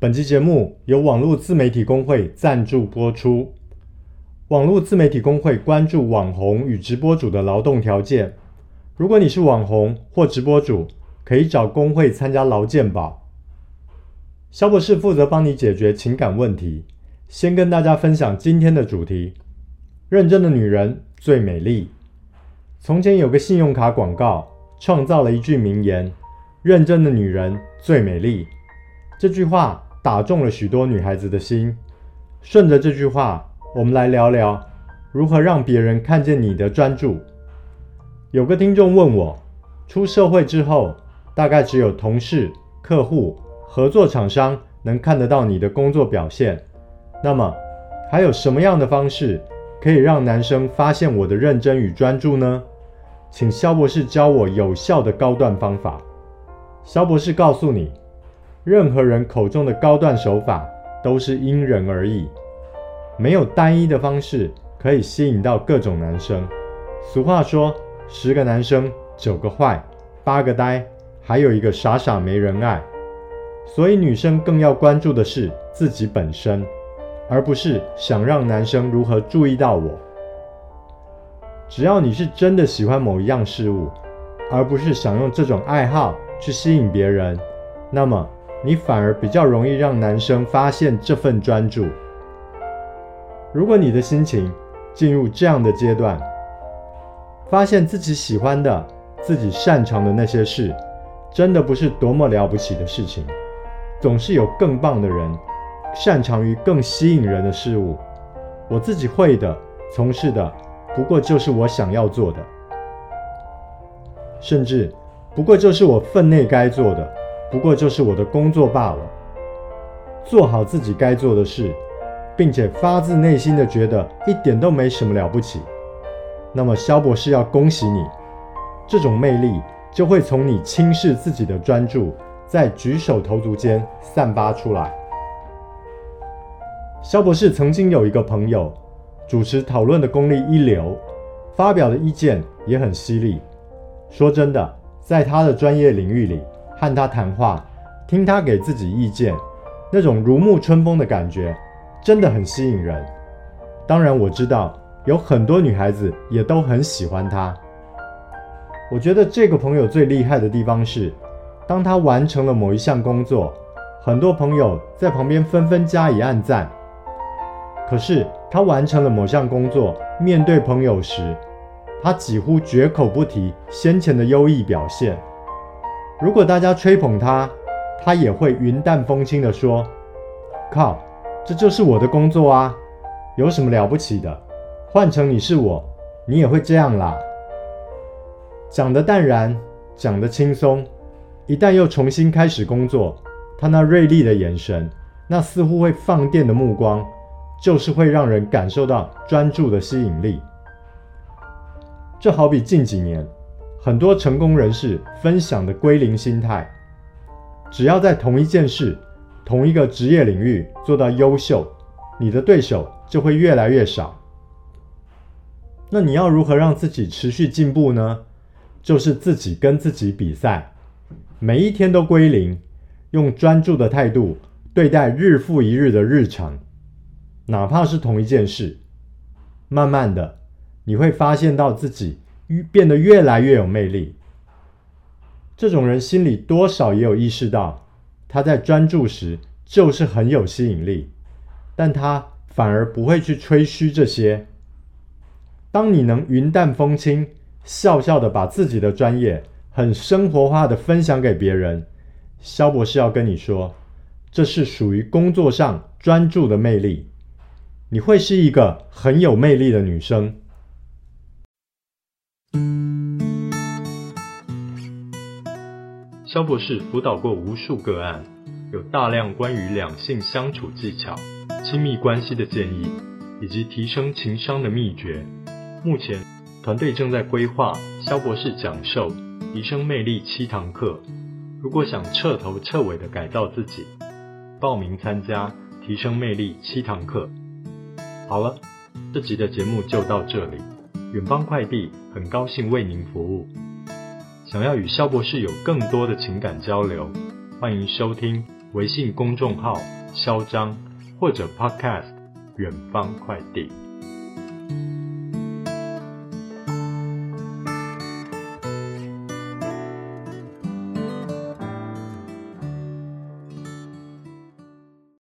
本期节目由网络自媒体工会赞助播出。网络自媒体工会关注网红与直播主的劳动条件。如果你是网红或直播主，可以找工会参加劳健保。肖博士负责帮你解决情感问题。先跟大家分享今天的主题：认真的女人最美丽。从前有个信用卡广告，创造了一句名言：“认真的女人最美丽。”这句话。打中了许多女孩子的心。顺着这句话，我们来聊聊如何让别人看见你的专注。有个听众问我，出社会之后，大概只有同事、客户、合作厂商能看得到你的工作表现。那么，还有什么样的方式可以让男生发现我的认真与专注呢？请肖博士教我有效的高段方法。肖博士告诉你。任何人口中的高段手法都是因人而异，没有单一的方式可以吸引到各种男生。俗话说：“十个男生九个坏，八个呆，还有一个傻傻没人爱。”所以女生更要关注的是自己本身，而不是想让男生如何注意到我。只要你是真的喜欢某一样事物，而不是想用这种爱好去吸引别人，那么。你反而比较容易让男生发现这份专注。如果你的心情进入这样的阶段，发现自己喜欢的、自己擅长的那些事，真的不是多么了不起的事情。总是有更棒的人，擅长于更吸引人的事物。我自己会的、从事的，不过就是我想要做的，甚至不过就是我分内该做的。不过就是我的工作罢了。做好自己该做的事，并且发自内心的觉得一点都没什么了不起，那么肖博士要恭喜你，这种魅力就会从你轻视自己的专注，在举手投足间散发出来。肖博士曾经有一个朋友，主持讨论的功力一流，发表的意见也很犀利。说真的，在他的专业领域里。和他谈话，听他给自己意见，那种如沐春风的感觉，真的很吸引人。当然，我知道有很多女孩子也都很喜欢他。我觉得这个朋友最厉害的地方是，当他完成了某一项工作，很多朋友在旁边纷纷加以按赞。可是他完成了某项工作，面对朋友时，他几乎绝口不提先前的优异表现。如果大家吹捧他，他也会云淡风轻地说：“靠，这就是我的工作啊，有什么了不起的？换成你是我，你也会这样啦。”讲得淡然，讲得轻松，一旦又重新开始工作，他那锐利的眼神，那似乎会放电的目光，就是会让人感受到专注的吸引力。这好比近几年。很多成功人士分享的归零心态，只要在同一件事、同一个职业领域做到优秀，你的对手就会越来越少。那你要如何让自己持续进步呢？就是自己跟自己比赛，每一天都归零，用专注的态度对待日复一日的日常，哪怕是同一件事，慢慢的你会发现到自己。变得越来越有魅力。这种人心里多少也有意识到，他在专注时就是很有吸引力，但他反而不会去吹嘘这些。当你能云淡风轻、笑笑的把自己的专业很生活化的分享给别人，肖博士要跟你说，这是属于工作上专注的魅力。你会是一个很有魅力的女生。肖博士辅导过无数个案，有大量关于两性相处技巧、亲密关系的建议，以及提升情商的秘诀。目前，团队正在规划肖博士讲授提升魅力七堂课。如果想彻头彻尾的改造自己，报名参加提升魅力七堂课。好了，这集的节目就到这里。远方快递很高兴为您服务。想要与肖博士有更多的情感交流，欢迎收听微信公众号“肖张”或者 Podcast“ 远方快递”。